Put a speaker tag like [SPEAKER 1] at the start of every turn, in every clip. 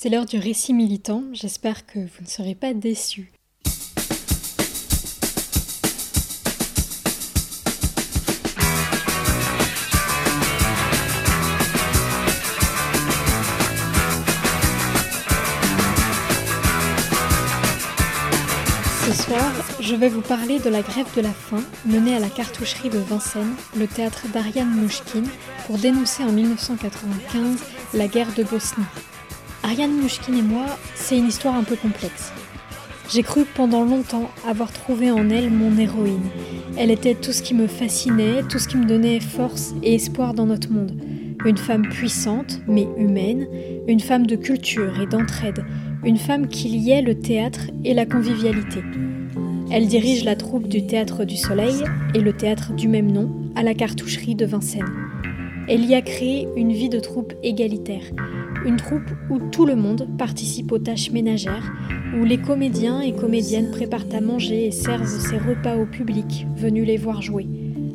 [SPEAKER 1] C'est l'heure du récit militant, j'espère que vous ne serez pas déçus. Ce soir, je vais vous parler de la grève de la faim menée à la cartoucherie de Vincennes, le théâtre d'Ariane Mouchkine, pour dénoncer en 1995 la guerre de Bosnie. Ariane Mouchkine et moi, c'est une histoire un peu complexe. J'ai cru pendant longtemps avoir trouvé en elle mon héroïne. Elle était tout ce qui me fascinait, tout ce qui me donnait force et espoir dans notre monde. Une femme puissante, mais humaine, une femme de culture et d'entraide, une femme qui liait le théâtre et la convivialité. Elle dirige la troupe du Théâtre du Soleil et le théâtre du même nom à la cartoucherie de Vincennes. Elle y a créé une vie de troupe égalitaire, une troupe où tout le monde participe aux tâches ménagères, où les comédiens et comédiennes préparent à manger et servent ses repas au public venu les voir jouer.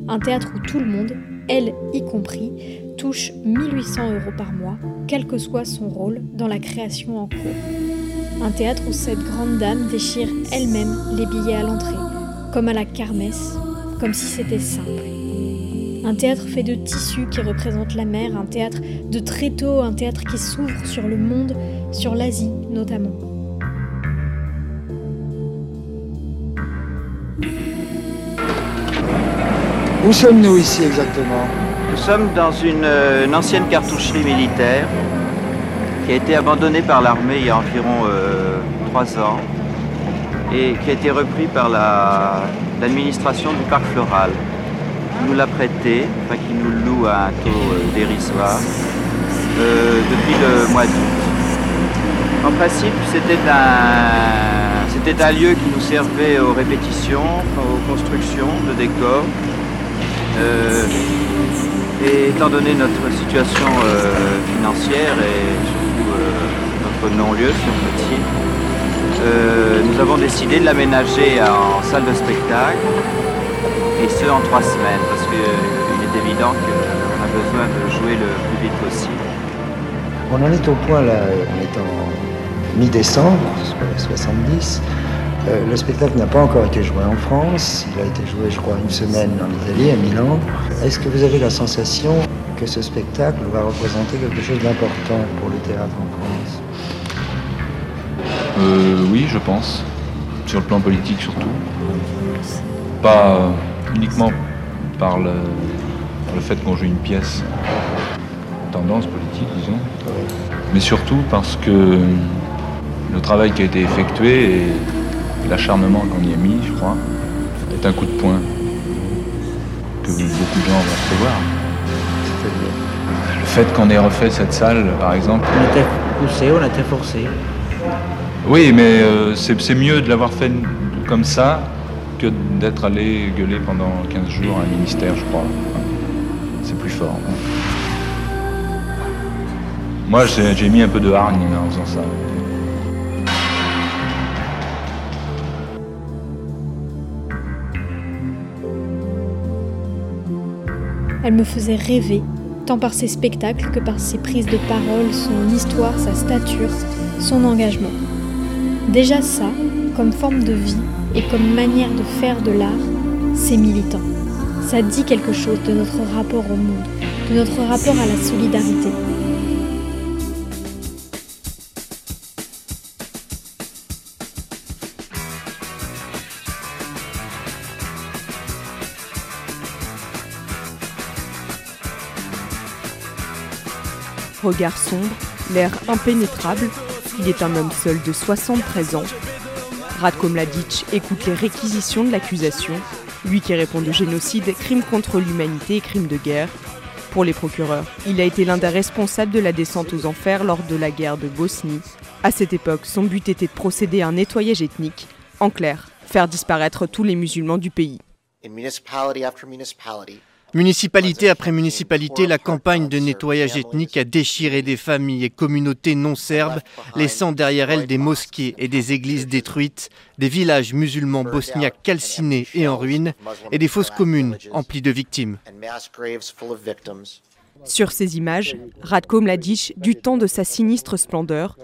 [SPEAKER 1] Un théâtre où tout le monde, elle y compris, touche 1800 euros par mois, quel que soit son rôle dans la création en cours. Un théâtre où cette grande dame déchire elle-même les billets à l'entrée, comme à la kermesse, comme si c'était simple. Un théâtre fait de tissus qui représente la mer, un théâtre de tréteaux, un théâtre qui s'ouvre sur le monde, sur l'Asie notamment.
[SPEAKER 2] Où sommes-nous ici exactement?
[SPEAKER 3] Nous sommes dans une, euh, une ancienne cartoucherie militaire qui a été abandonné par l'armée il y a environ euh, trois ans et qui a été repris par l'administration du parc floral. Nous l'a prêté, enfin qui nous le loue à un taux euh, dérisoire euh, depuis le mois d'août. En principe, c'était un, c'était un lieu qui nous servait aux répétitions, aux constructions de décors. et étant donné notre situation financière et notre non-lieu, si on peut dire. Euh, nous avons décidé de l'aménager en salle de spectacle, et ce en trois semaines, parce qu'il est évident qu'on a besoin de jouer le plus vite possible.
[SPEAKER 2] On en est au point là, on est en mi-décembre, 70. Euh, le spectacle n'a pas encore été joué en France, il a été joué je crois une semaine en Italie, à Milan. Est-ce que vous avez la sensation que ce spectacle va représenter quelque chose d'important pour le théâtre en France?
[SPEAKER 4] Euh, Oui, je pense. Sur le plan politique surtout. Pas euh, uniquement par le, le fait qu'on joue une pièce tendance politique, disons, mais surtout parce que le travail qui a été effectué et l'acharnement qu'on y a mis, je crois, est un coup de poing que beaucoup de gens vont recevoir. Le fait qu'on ait refait cette salle, par exemple.
[SPEAKER 5] On était poussé, on était forcé.
[SPEAKER 4] Oui, mais euh, c'est mieux de l'avoir fait comme ça d'être allé gueuler pendant 15 jours à un ministère, je crois. C'est plus fort. Moi, j'ai mis un peu de hargne en faisant ça.
[SPEAKER 1] Elle me faisait rêver, tant par ses spectacles que par ses prises de parole, son histoire, sa stature, son engagement. Déjà ça, comme forme de vie et comme manière de faire de l'art, c'est militant. Ça dit quelque chose de notre rapport au monde, de notre rapport à la solidarité.
[SPEAKER 6] Regard sombre, l'air impénétrable, il est un homme seul de 73 ans. Radko Mladic écoute les réquisitions de l'accusation, lui qui répond de génocide, crime contre l'humanité et crime de guerre. Pour les procureurs, il a été l'un des responsables de la descente aux enfers lors de la guerre de Bosnie. À cette époque, son but était de procéder à un nettoyage ethnique. En clair, faire disparaître tous les musulmans du pays.
[SPEAKER 7] Municipalité après municipalité, la campagne de nettoyage ethnique a déchiré des familles et communautés non serbes, laissant derrière elles des mosquées et des églises détruites, des villages musulmans bosniaques calcinés et en ruine, et des fosses communes emplies de victimes.
[SPEAKER 6] Sur ces images, Radko Mladic, du temps de sa sinistre splendeur,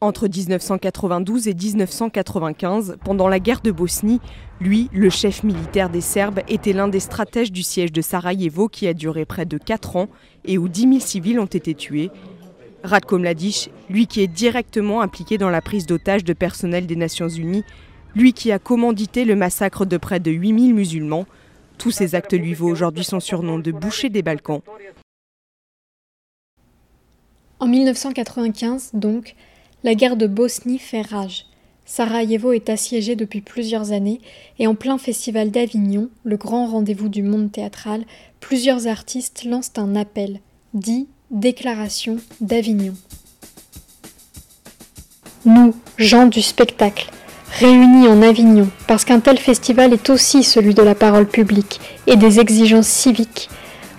[SPEAKER 6] Entre 1992 et 1995, pendant la guerre de Bosnie, lui, le chef militaire des Serbes, était l'un des stratèges du siège de Sarajevo qui a duré près de 4 ans et où 10 000 civils ont été tués. Radko Mladic, lui qui est directement impliqué dans la prise d'otages de personnel des Nations Unies, lui qui a commandité le massacre de près de 8000 musulmans, tous ces actes lui vaut aujourd'hui son surnom de boucher des Balkans.
[SPEAKER 1] En 1995, donc, la guerre de Bosnie fait rage. Sarajevo est assiégée depuis plusieurs années et en plein festival d'Avignon, le grand rendez-vous du monde théâtral, plusieurs artistes lancent un appel, dit Déclaration d'Avignon. Nous, gens du spectacle, réunis en Avignon, parce qu'un tel festival est aussi celui de la parole publique et des exigences civiques,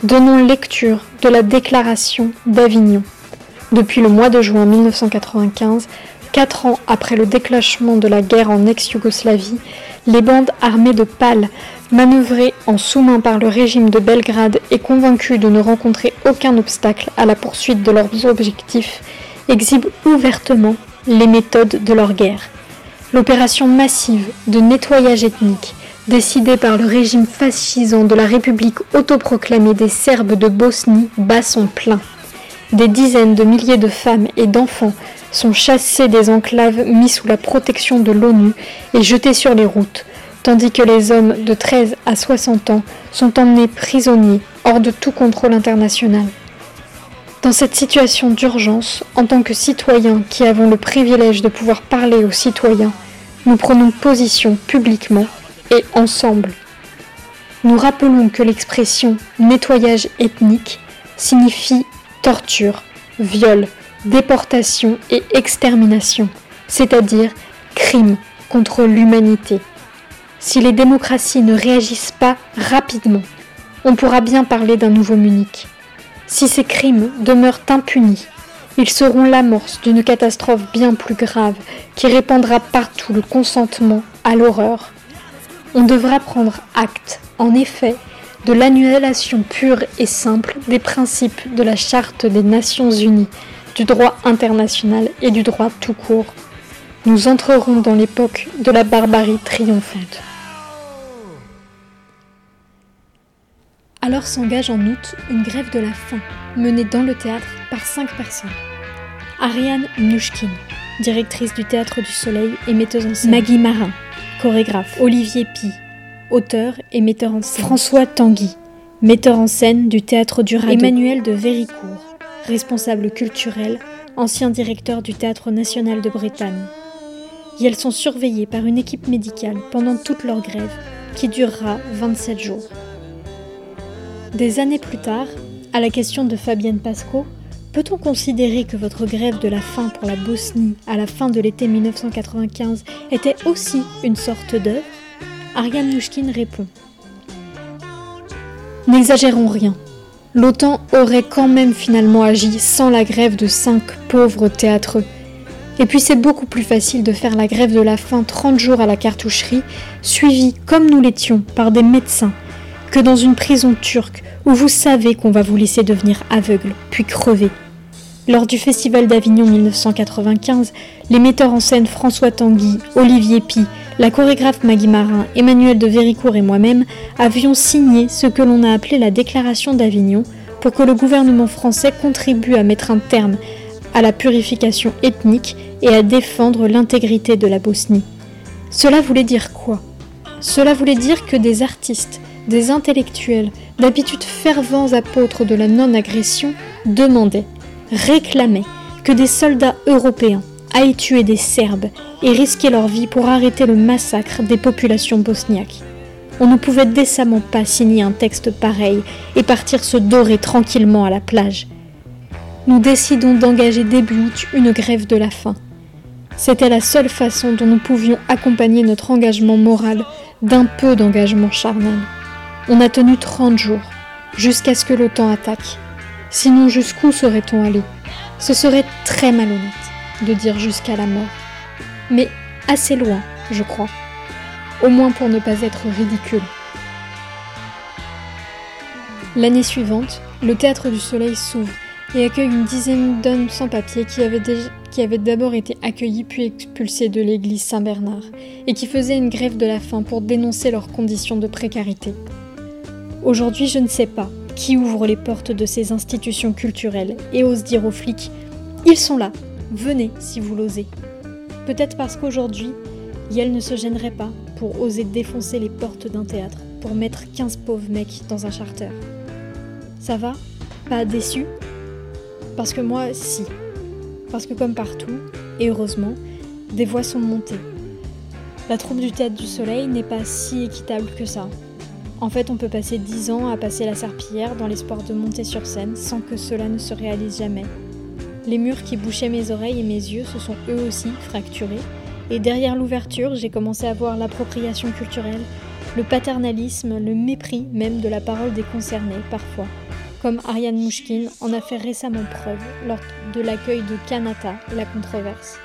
[SPEAKER 1] donnons lecture de la Déclaration d'Avignon. Depuis le mois de juin 1995, quatre ans après le déclenchement de la guerre en ex-Yougoslavie, les bandes armées de pales, manœuvrées en sous-main par le régime de Belgrade et convaincues de ne rencontrer aucun obstacle à la poursuite de leurs objectifs, exhibent ouvertement les méthodes de leur guerre. L'opération massive de nettoyage ethnique, décidée par le régime fascisant de la République autoproclamée des Serbes de Bosnie, bat son plein. Des dizaines de milliers de femmes et d'enfants sont chassés des enclaves mis sous la protection de l'ONU et jetés sur les routes, tandis que les hommes de 13 à 60 ans sont emmenés prisonniers hors de tout contrôle international. Dans cette situation d'urgence, en tant que citoyens qui avons le privilège de pouvoir parler aux citoyens, nous prenons position publiquement et ensemble. Nous rappelons que l'expression nettoyage ethnique signifie torture, viol, déportation et extermination, c'est-à-dire crime contre l'humanité. Si les démocraties ne réagissent pas rapidement, on pourra bien parler d'un nouveau Munich. Si ces crimes demeurent impunis, ils seront l'amorce d'une catastrophe bien plus grave qui répandra partout le consentement à l'horreur. On devra prendre acte, en effet, de l'annulation pure et simple des principes de la Charte des Nations Unies, du droit international et du droit tout court. Nous entrerons dans l'époque de la barbarie triomphante. Alors s'engage en août une grève de la faim, menée dans le théâtre par cinq personnes. Ariane Mnouchkine, directrice du Théâtre du Soleil et metteuse en scène. Maggie Marin, chorégraphe. Olivier Pi, auteur et metteur en scène. François Tanguy, metteur en scène du théâtre du Radeau. Emmanuel de Véricourt, responsable culturel, ancien directeur du Théâtre national de Bretagne. Et elles sont surveillées par une équipe médicale pendant toute leur grève, qui durera 27 jours. Des années plus tard, à la question de Fabienne Pasco, peut-on considérer que votre grève de la faim pour la Bosnie à la fin de l'été 1995 était aussi une sorte d'œuvre? Ariane Nouchkine répond N'exagérons rien. L'OTAN aurait quand même finalement agi sans la grève de cinq pauvres théâtreux. Et puis c'est beaucoup plus facile de faire la grève de la faim 30 jours à la cartoucherie, suivie comme nous l'étions par des médecins, que dans une prison turque où vous savez qu'on va vous laisser devenir aveugle, puis crever. Lors du Festival d'Avignon 1995, les metteurs en scène François Tanguy, Olivier Pi, la chorégraphe Maggie Marin, Emmanuel de Véricourt et moi-même avions signé ce que l'on a appelé la Déclaration d'Avignon pour que le gouvernement français contribue à mettre un terme à la purification ethnique et à défendre l'intégrité de la Bosnie. Cela voulait dire quoi? Cela voulait dire que des artistes, des intellectuels, d'habitude fervents apôtres de la non-agression, demandaient, réclamaient que des soldats européens aillent tuer des Serbes et risquer leur vie pour arrêter le massacre des populations bosniaques. On ne pouvait décemment pas signer un texte pareil et partir se dorer tranquillement à la plage. Nous décidons d'engager début août une grève de la faim. C'était la seule façon dont nous pouvions accompagner notre engagement moral d'un peu d'engagement charnel. On a tenu 30 jours, jusqu'à ce que l'OTAN attaque. Sinon, jusqu'où serait-on allé? Ce serait très malhonnête de dire jusqu'à la mort. Mais assez loin, je crois. Au moins pour ne pas être ridicule. L'année suivante, le Théâtre du Soleil s'ouvre et accueille une dizaine d'hommes sans papier qui avaient, qui avait d'abord été accueillis puis expulsés de l'église Saint-Bernard, et qui faisaient une grève de la faim pour dénoncer leurs conditions de précarité. Aujourd'hui, je ne sais pas qui ouvre les portes de ces institutions culturelles et ose dire aux flics Ils sont là, venez si vous l'osez. Peut-être parce qu'aujourd'hui, Yel ne se gênerait pas pour oser défoncer les portes d'un théâtre pour mettre 15 pauvres mecs dans un charter. Ça va? Pas déçu? Parce que moi, si. Parce que comme partout, et heureusement, des voix sont montées. La troupe du Théâtre du Soleil n'est pas si équitable que ça. En fait, on peut passer 10 ans à passer la serpillière dans l'espoir de monter sur scène sans que cela ne se réalise jamais. Les murs qui bouchaient mes oreilles et mes yeux se sont eux aussi fracturés, et derrière l'ouverture, j'ai commencé à voir l'appropriation culturelle, le paternalisme, le mépris même de la parole des concernés parfois, comme Ariane Mouchkine en a fait récemment preuve lors de l'accueil de Kanata, la controverse.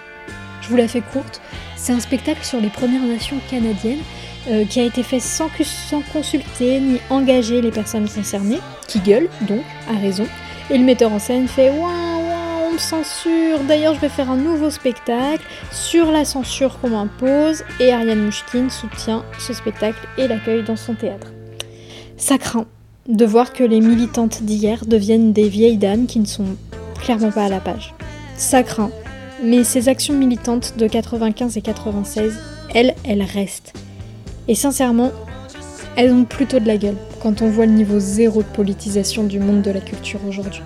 [SPEAKER 1] Je vous la fais courte, c'est un spectacle sur les Premières Nations canadiennes euh, qui a été fait sans, consulter ni engager les personnes concernées, qui gueulent donc, à raison, et le metteur en scène fait Ouah, censure, d'ailleurs je vais faire un nouveau spectacle sur la censure qu'on m'impose, et Ariane Mouchkine soutient ce spectacle et l'accueille dans son théâtre. Ça craint de voir que les militantes d'hier deviennent des vieilles dames qui ne sont clairement pas à la page. Ça craint, mais ces actions militantes de 95 et 96, elles, elles restent. Et sincèrement, elles ont plutôt de la gueule quand on voit le niveau zéro de politisation du monde de la culture aujourd'hui.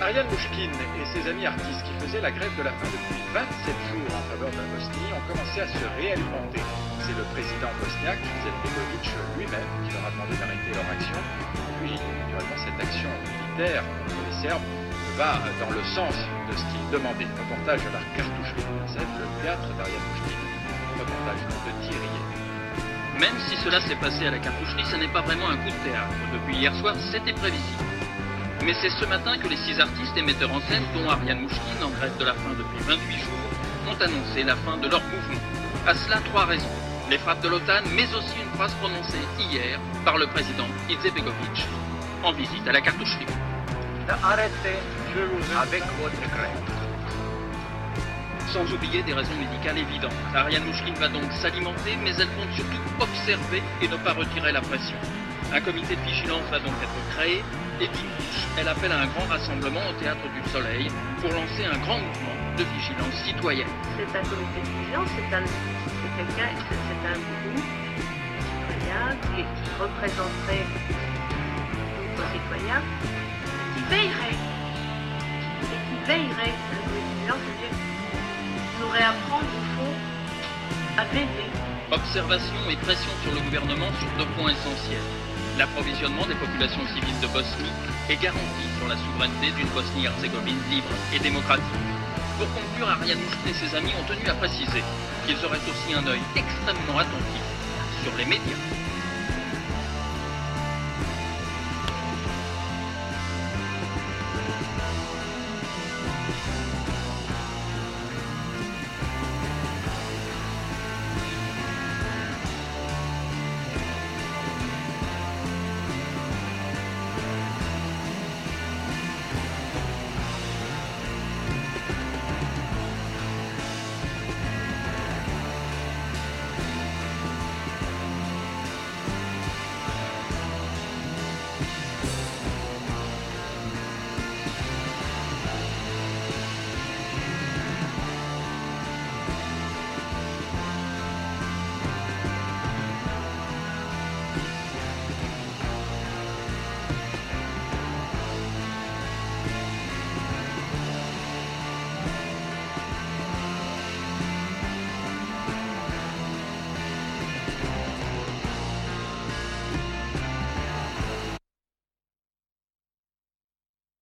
[SPEAKER 8] Ariane Mouchkine et ses amis artistes qui faisaient la grève de la faim depuis 27 jours en faveur de la Bosnie ont commencé à se réalimenter. C'est le président bosniaque, Izetbegovic lui-même, qui leur a demandé d'arrêter leur action. Puis, naturellement, cette action militaire contre les Serbes va dans le sens de ce qu'ils demandaient. Reportage à la cartoucherie de le théâtre d'Ariane Mouchkine. Reportage de Thierry.
[SPEAKER 9] Même si cela s'est passé à la cartoucherie, ce n'est pas vraiment un coup de théâtre. Depuis hier soir, c'était prévisible. Mais c'est ce matin que les six artistes et metteurs en scène, dont Ariane Mouchkine, en grève de la faim depuis 28 jours, ont annoncé la fin de leur mouvement. À cela, trois raisons. Les frappes de l'OTAN, mais aussi une phrase prononcée hier par le président Izetbegovic en visite à la cartoucherie.
[SPEAKER 8] Arrêtez avec votre grève.
[SPEAKER 9] Sans oublier des raisons médicales évidentes. Ariane Mouchkine va donc s'alimenter, mais elle compte surtout observer et ne pas retirer la pression. Un comité de vigilance va donc être créé et dimanche, elle appelle à un grand rassemblement au Théâtre du Soleil pour lancer un grand mouvement de vigilance citoyenne.
[SPEAKER 10] C'est un comité de vigilance, c'est un, quelqu'un, c'est un groupe citoyen qui, qui représenterait d'autres citoyens, qui veillerait, et qui veillerait à la vigilance, c'est-à-dire nous réapprendre au fond à veiller.
[SPEAKER 9] Observation et pression sur le gouvernement sur deux points essentiels l'approvisionnement des populations civiles de Bosnie est garanti sur la souveraineté d'une Bosnie-Herzégovine libre et démocratique. Pour conclure, Ariane et ses amis ont tenu à préciser qu'ils auraient aussi un œil extrêmement attentif sur les médias.